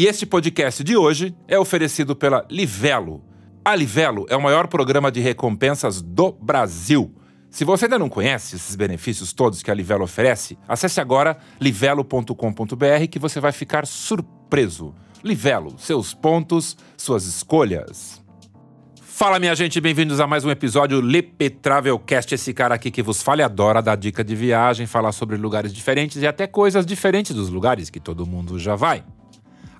E este podcast de hoje é oferecido pela Livelo. A Livelo é o maior programa de recompensas do Brasil. Se você ainda não conhece esses benefícios todos que a Livelo oferece, acesse agora livelo.com.br que você vai ficar surpreso. Livelo, seus pontos, suas escolhas. Fala, minha gente, bem-vindos a mais um episódio Lipe Travelcast. Esse cara aqui que vos fala adora dar dica de viagem, falar sobre lugares diferentes e até coisas diferentes dos lugares que todo mundo já vai.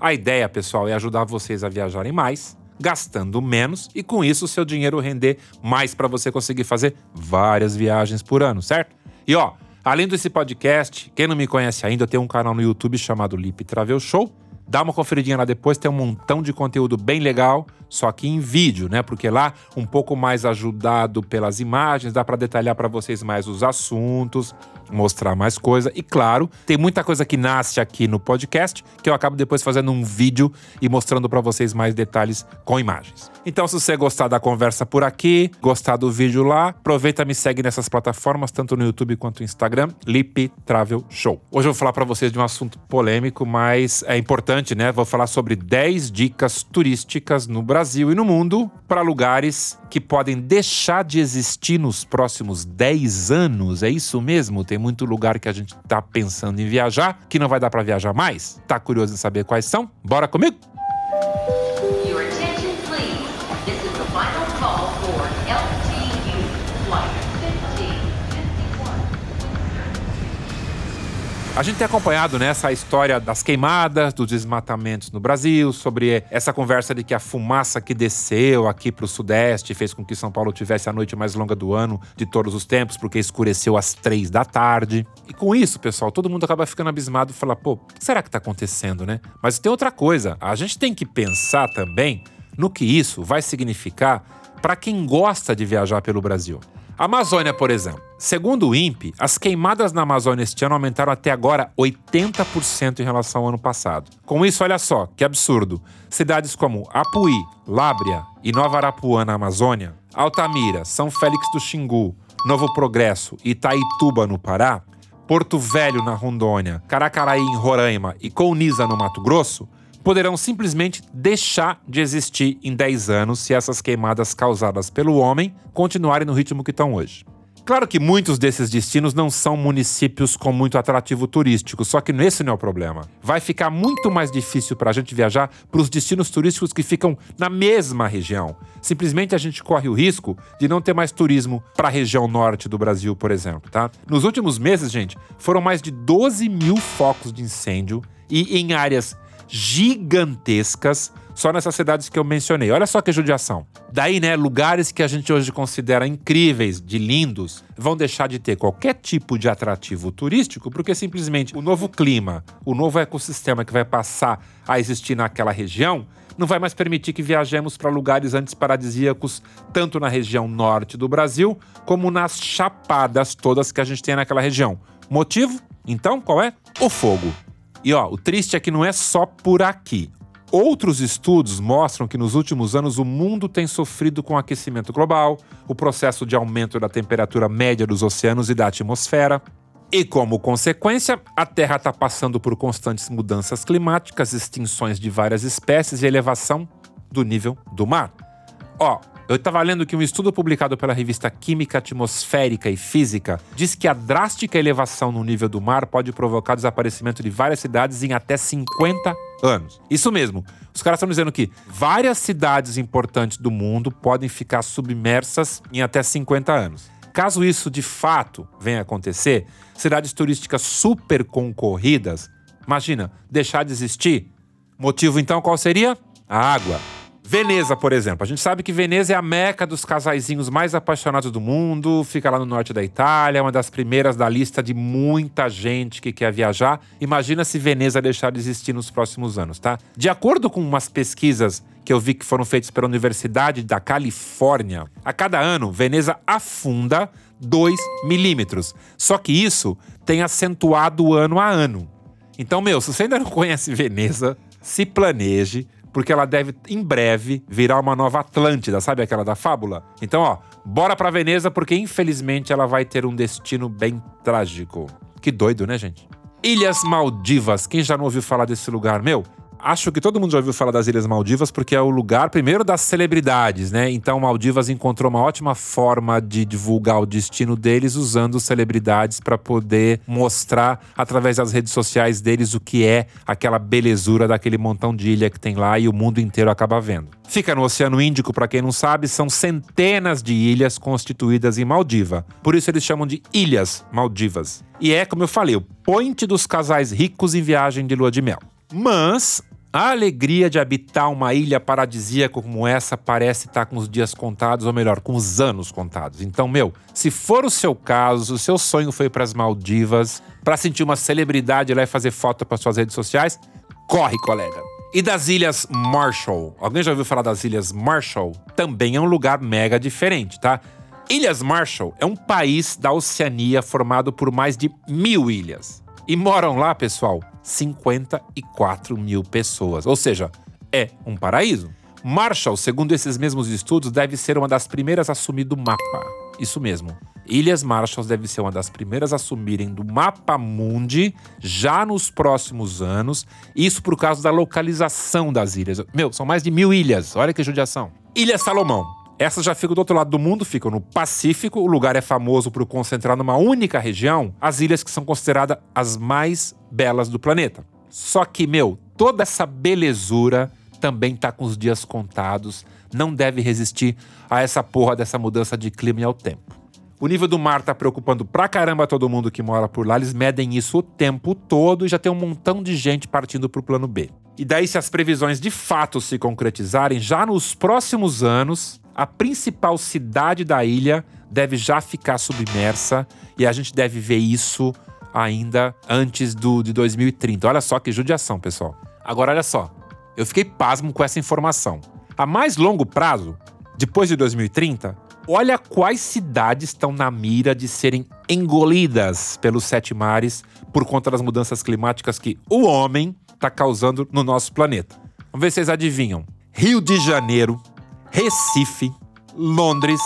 A ideia, pessoal, é ajudar vocês a viajarem mais, gastando menos e com isso o seu dinheiro render mais para você conseguir fazer várias viagens por ano, certo? E ó, além desse podcast, quem não me conhece ainda, eu tenho um canal no YouTube chamado Lip Travel Show Dá uma conferidinha lá depois, tem um montão de conteúdo bem legal, só que em vídeo, né? Porque lá um pouco mais ajudado pelas imagens, dá para detalhar para vocês mais os assuntos, mostrar mais coisa e claro, tem muita coisa que nasce aqui no podcast que eu acabo depois fazendo um vídeo e mostrando para vocês mais detalhes com imagens. Então, se você gostar da conversa por aqui, gostar do vídeo lá, aproveita e me segue nessas plataformas, tanto no YouTube quanto no Instagram, Lip Travel Show. Hoje eu vou falar para vocês de um assunto polêmico, mas é importante, né? Vou falar sobre 10 dicas turísticas no Brasil e no mundo para lugares que podem deixar de existir nos próximos 10 anos. É isso mesmo? Tem muito lugar que a gente tá pensando em viajar que não vai dar para viajar mais. Tá curioso em saber quais são? Bora comigo? A gente tem acompanhado né, essa história das queimadas, dos desmatamentos no Brasil, sobre essa conversa de que a fumaça que desceu aqui para o Sudeste fez com que São Paulo tivesse a noite mais longa do ano de todos os tempos, porque escureceu às três da tarde. E com isso, pessoal, todo mundo acaba ficando abismado e fala: pô, será que está acontecendo, né? Mas tem outra coisa, a gente tem que pensar também no que isso vai significar para quem gosta de viajar pelo Brasil. Amazônia, por exemplo. Segundo o INPE, as queimadas na Amazônia este ano aumentaram até agora 80% em relação ao ano passado. Com isso, olha só, que absurdo. Cidades como Apuí, Lábrea e Nova Arapuã, na Amazônia, Altamira, São Félix do Xingu, Novo Progresso e Itaituba, no Pará, Porto Velho, na Rondônia, Caracaraí, em Roraima e Couniza, no Mato Grosso, poderão simplesmente deixar de existir em 10 anos se essas queimadas causadas pelo homem continuarem no ritmo que estão hoje. Claro que muitos desses destinos não são municípios com muito atrativo turístico, só que esse não é o problema. Vai ficar muito mais difícil para a gente viajar para os destinos turísticos que ficam na mesma região. Simplesmente a gente corre o risco de não ter mais turismo para a região norte do Brasil, por exemplo, tá? Nos últimos meses, gente, foram mais de 12 mil focos de incêndio e em áreas gigantescas só nessas cidades que eu mencionei. Olha só que judiação. Daí, né, lugares que a gente hoje considera incríveis, de lindos, vão deixar de ter qualquer tipo de atrativo turístico, porque simplesmente o novo clima, o novo ecossistema que vai passar a existir naquela região, não vai mais permitir que viajemos para lugares antes paradisíacos, tanto na região norte do Brasil, como nas chapadas todas que a gente tem naquela região. Motivo? Então, qual é? O fogo. E ó, o triste é que não é só por aqui. Outros estudos mostram que nos últimos anos o mundo tem sofrido com o aquecimento global, o processo de aumento da temperatura média dos oceanos e da atmosfera. E como consequência, a Terra está passando por constantes mudanças climáticas, extinções de várias espécies e elevação do nível do mar. Ó, eu estava lendo que um estudo publicado pela revista Química Atmosférica e Física diz que a drástica elevação no nível do mar pode provocar o desaparecimento de várias cidades em até 50 anos. Isso mesmo. Os caras estão dizendo que várias cidades importantes do mundo podem ficar submersas em até 50 anos. Caso isso de fato venha acontecer, cidades turísticas super concorridas, imagina, deixar de existir. Motivo então qual seria? A água. Veneza, por exemplo. A gente sabe que Veneza é a meca dos casaizinhos mais apaixonados do mundo, fica lá no norte da Itália, é uma das primeiras da lista de muita gente que quer viajar. Imagina se Veneza deixar de existir nos próximos anos, tá? De acordo com umas pesquisas que eu vi que foram feitas pela Universidade da Califórnia, a cada ano Veneza afunda 2 milímetros. Só que isso tem acentuado ano a ano. Então, meu, se você ainda não conhece Veneza, se planeje porque ela deve em breve virar uma nova Atlântida, sabe aquela da fábula? Então, ó, bora pra Veneza porque infelizmente ela vai ter um destino bem trágico. Que doido, né, gente? Ilhas Maldivas. Quem já não ouviu falar desse lugar, meu? Acho que todo mundo já ouviu falar das Ilhas Maldivas porque é o lugar, primeiro, das celebridades, né? Então, Maldivas encontrou uma ótima forma de divulgar o destino deles usando celebridades para poder mostrar através das redes sociais deles o que é aquela belezura daquele montão de ilha que tem lá e o mundo inteiro acaba vendo. Fica no Oceano Índico, para quem não sabe, são centenas de ilhas constituídas em Maldiva. Por isso eles chamam de Ilhas Maldivas. E é, como eu falei, o point dos casais ricos em viagem de lua de mel. Mas a alegria de habitar uma ilha paradisíaca como essa parece estar com os dias contados, ou melhor, com os anos contados. Então, meu, se for o seu caso, o seu sonho foi para as Maldivas, para sentir uma celebridade lá e fazer foto para suas redes sociais, corre, colega. E das Ilhas Marshall? Alguém já ouviu falar das Ilhas Marshall? Também é um lugar mega diferente, tá? Ilhas Marshall é um país da Oceania formado por mais de mil ilhas. E moram lá, pessoal, 54 mil pessoas. Ou seja, é um paraíso. Marshall, segundo esses mesmos estudos, deve ser uma das primeiras a assumir do mapa. Isso mesmo. Ilhas Marshall deve ser uma das primeiras a assumirem do mapa mundi já nos próximos anos. Isso por causa da localização das ilhas. Meu, são mais de mil ilhas. Olha que judiação. Ilha Salomão. Essas já ficam do outro lado do mundo, ficam no Pacífico. O lugar é famoso por concentrar numa única região as ilhas que são consideradas as mais belas do planeta. Só que, meu, toda essa belezura também tá com os dias contados, não deve resistir a essa porra dessa mudança de clima e ao tempo. O nível do mar tá preocupando pra caramba todo mundo que mora por lá, eles medem isso o tempo todo e já tem um montão de gente partindo pro plano B. E daí, se as previsões de fato se concretizarem, já nos próximos anos, a principal cidade da ilha deve já ficar submersa e a gente deve ver isso ainda antes do, de 2030. Olha só que judiação, pessoal. Agora, olha só. Eu fiquei pasmo com essa informação. A mais longo prazo, depois de 2030, olha quais cidades estão na mira de serem engolidas pelos sete mares por conta das mudanças climáticas que o homem está causando no nosso planeta. Vamos ver se vocês adivinham. Rio de Janeiro, Recife, Londres,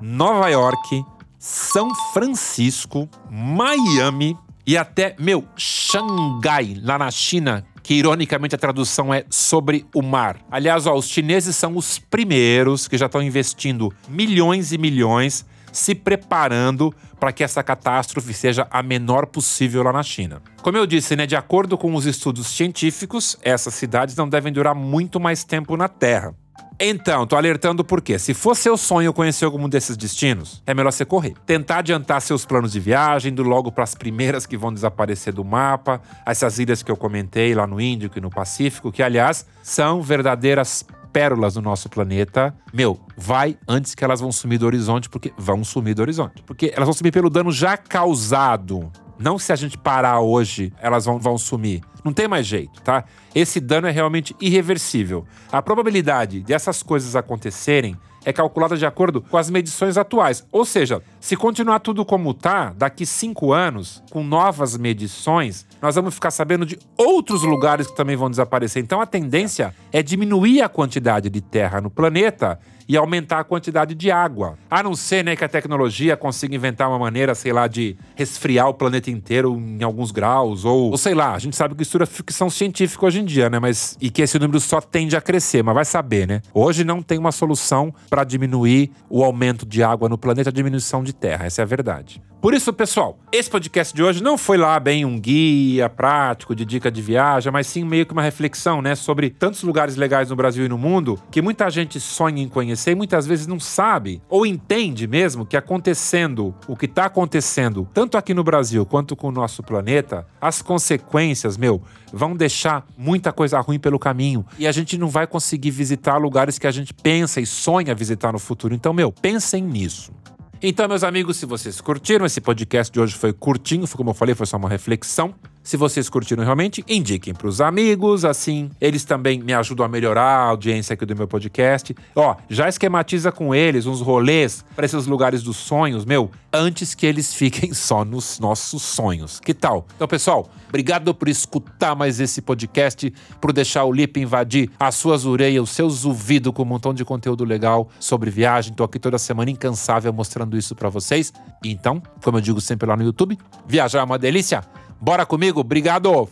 Nova York, São Francisco, Miami e até, meu, Xangai, lá na China, que ironicamente a tradução é sobre o mar. Aliás, ó, os chineses são os primeiros que já estão investindo milhões e milhões se preparando para que essa catástrofe seja a menor possível lá na China. Como eu disse, né, de acordo com os estudos científicos, essas cidades não devem durar muito mais tempo na Terra. Então, tô alertando porque, se for seu sonho conhecer algum desses destinos, é melhor você correr. Tentar adiantar seus planos de viagem, indo logo para as primeiras que vão desaparecer do mapa, essas ilhas que eu comentei lá no Índico e no Pacífico, que aliás são verdadeiras pérolas do nosso planeta, meu, vai antes que elas vão sumir do horizonte, porque vão sumir do horizonte. Porque elas vão sumir pelo dano já causado não se a gente parar hoje, elas vão, vão sumir. Não tem mais jeito, tá? Esse dano é realmente irreversível. A probabilidade dessas coisas acontecerem é calculada de acordo com as medições atuais. Ou seja, se continuar tudo como está, daqui cinco anos, com novas medições, nós vamos ficar sabendo de outros lugares que também vão desaparecer. Então a tendência é diminuir a quantidade de terra no planeta e aumentar a quantidade de água. A não ser né, que a tecnologia consiga inventar uma maneira, sei lá, de resfriar o planeta inteiro em alguns graus, ou, ou sei lá, a gente sabe que isso é ficção científica hoje em dia, né? Mas e que esse número só tende a crescer, mas vai saber, né? Hoje não tem uma solução para diminuir o aumento de água no planeta, a diminuição de terra, essa é a verdade. Por isso, pessoal, esse podcast de hoje não foi lá bem um guia prático de dica de viagem, mas sim meio que uma reflexão, né, sobre tantos lugares legais no Brasil e no mundo que muita gente sonha em conhecer e muitas vezes não sabe ou entende mesmo que acontecendo o que está acontecendo, tanto aqui no Brasil quanto com o nosso planeta, as consequências, meu, vão deixar muita coisa ruim pelo caminho e a gente não vai conseguir visitar lugares que a gente pensa e sonha visitar no futuro. Então, meu, pensem nisso. Então, meus amigos, se vocês curtiram, esse podcast de hoje foi curtinho, foi como eu falei, foi só uma reflexão. Se vocês curtiram realmente, indiquem para os amigos, assim eles também me ajudam a melhorar a audiência aqui do meu podcast. Ó, já esquematiza com eles uns rolês para esses lugares dos sonhos, meu, antes que eles fiquem só nos nossos sonhos. Que tal? Então, pessoal, obrigado por escutar mais esse podcast, por deixar o Lip invadir as suas orelhas, os seus ouvidos com um montão de conteúdo legal sobre viagem. Tô aqui toda semana incansável mostrando isso para vocês. Então, como eu digo sempre lá no YouTube, viajar é uma delícia. Bora comigo? Obrigado!